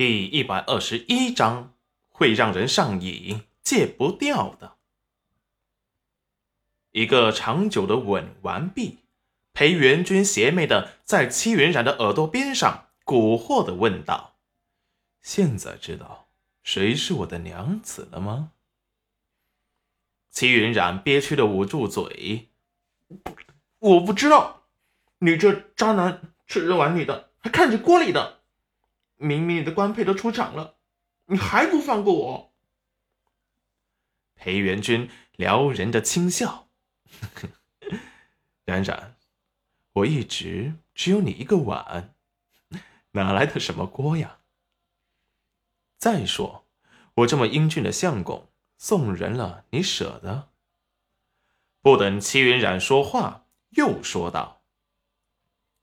第一百二十一章，会让人上瘾、戒不掉的。一个长久的吻完毕，裴元君邪魅的在戚云染的耳朵边上蛊惑的问道：“现在知道谁是我的娘子了吗？”戚云染憋屈的捂住嘴：“我不知道，你这渣男，吃着碗里的，还看着锅里的。”明明你的官配都出场了，你还不放过我？裴元君撩人的轻笑，冉冉，我一直只有你一个碗，哪来的什么锅呀？再说，我这么英俊的相公送人了，你舍得？不等戚云冉说话，又说道：“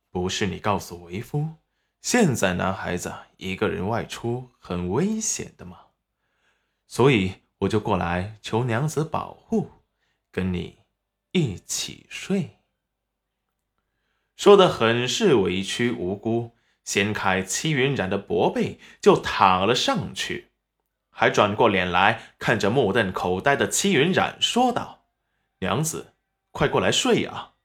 不是你告诉为夫。”现在男孩子一个人外出很危险的嘛，所以我就过来求娘子保护，跟你一起睡。说的很是委屈无辜，掀开戚云染的薄被就躺了上去，还转过脸来看着目瞪口呆的戚云染说道：“娘子，快过来睡啊！”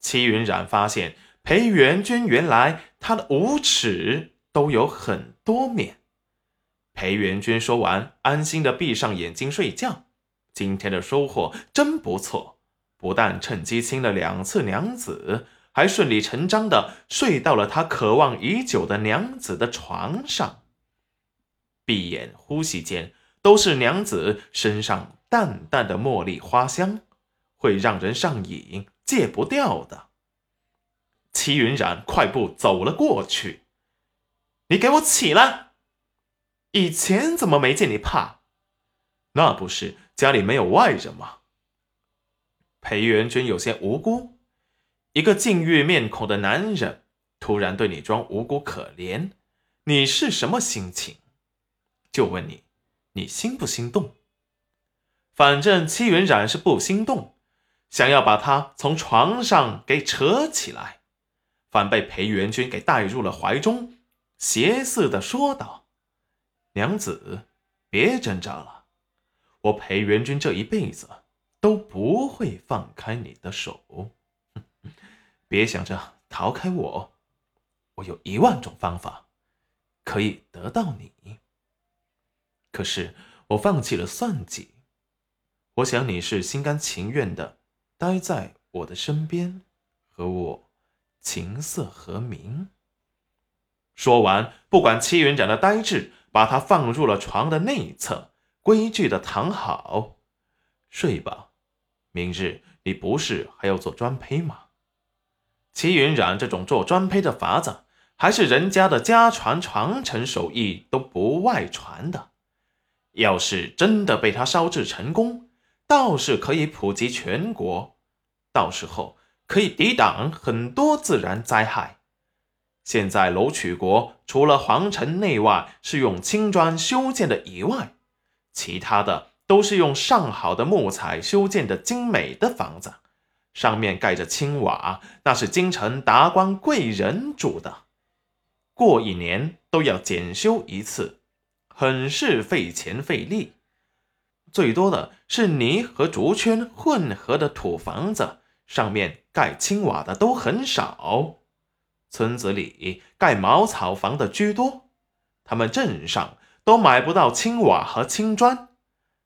戚云染发现。裴元君原来他的无耻都有很多面。裴元君说完，安心的闭上眼睛睡觉。今天的收获真不错，不但趁机亲了两次娘子，还顺理成章的睡到了他渴望已久的娘子的床上。闭眼呼吸间，都是娘子身上淡淡的茉莉花香，会让人上瘾，戒不掉的。齐云染快步走了过去，“你给我起来！以前怎么没见你怕？那不是家里没有外人吗？”裴元君有些无辜，一个禁欲面孔的男人突然对你装无辜可怜，你是什么心情？就问你，你心不心动？反正戚云染是不心动，想要把他从床上给扯起来。反被裴元君给带入了怀中，邪似的说道：“娘子，别挣扎了，我裴元君这一辈子都不会放开你的手。别想着逃开我，我有一万种方法可以得到你。可是我放弃了算计，我想你是心甘情愿的待在我的身边，和我。”琴瑟和鸣。说完，不管戚云染的呆滞，把他放入了床的内侧，规矩的躺好，睡吧。明日你不是还要做专胚吗？齐云染这种做专胚的法子，还是人家的家传传承手艺都不外传的。要是真的被他烧制成功，倒是可以普及全国。到时候。可以抵挡很多自然灾害。现在楼曲国除了皇城内外是用青砖修建的以外，其他的都是用上好的木材修建的精美的房子，上面盖着青瓦，那是京城达官贵人住的。过一年都要检修一次，很是费钱费力。最多的是泥和竹圈混合的土房子。上面盖青瓦的都很少，村子里盖茅草房的居多。他们镇上都买不到青瓦和青砖，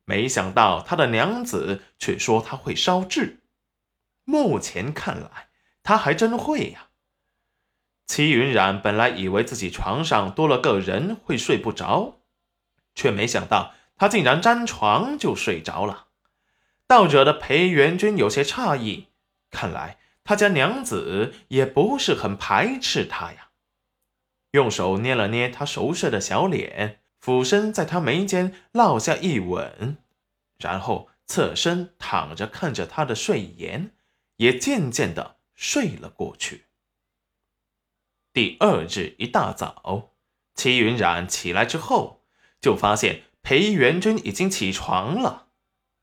没想到他的娘子却说他会烧制。目前看来，他还真会呀。齐云染本来以为自己床上多了个人会睡不着，却没想到他竟然沾床就睡着了，倒惹得裴元君有些诧异。看来他家娘子也不是很排斥他呀。用手捏了捏他熟睡的小脸，俯身在他眉间落下一吻，然后侧身躺着看着他的睡颜，也渐渐的睡了过去。第二日一大早，齐云染起来之后，就发现裴元君已经起床了。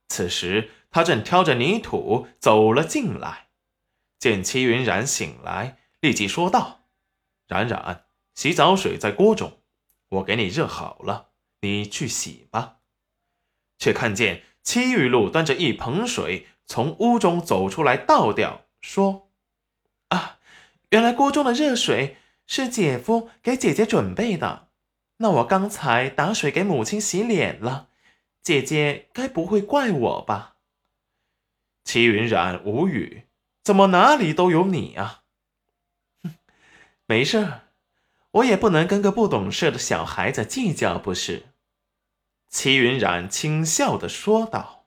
此时他正挑着泥土走了进来。见戚云染醒来，立即说道：“冉冉，洗澡水在锅中，我给你热好了，你去洗吧。”却看见戚玉露端着一盆水从屋中走出来，倒掉，说：“啊，原来锅中的热水是姐夫给姐姐准备的。那我刚才打水给母亲洗脸了，姐姐该不会怪我吧？”齐云染无语，怎么哪里都有你啊？哼，没事，我也不能跟个不懂事的小孩子计较，不是？齐云冉轻笑的说道。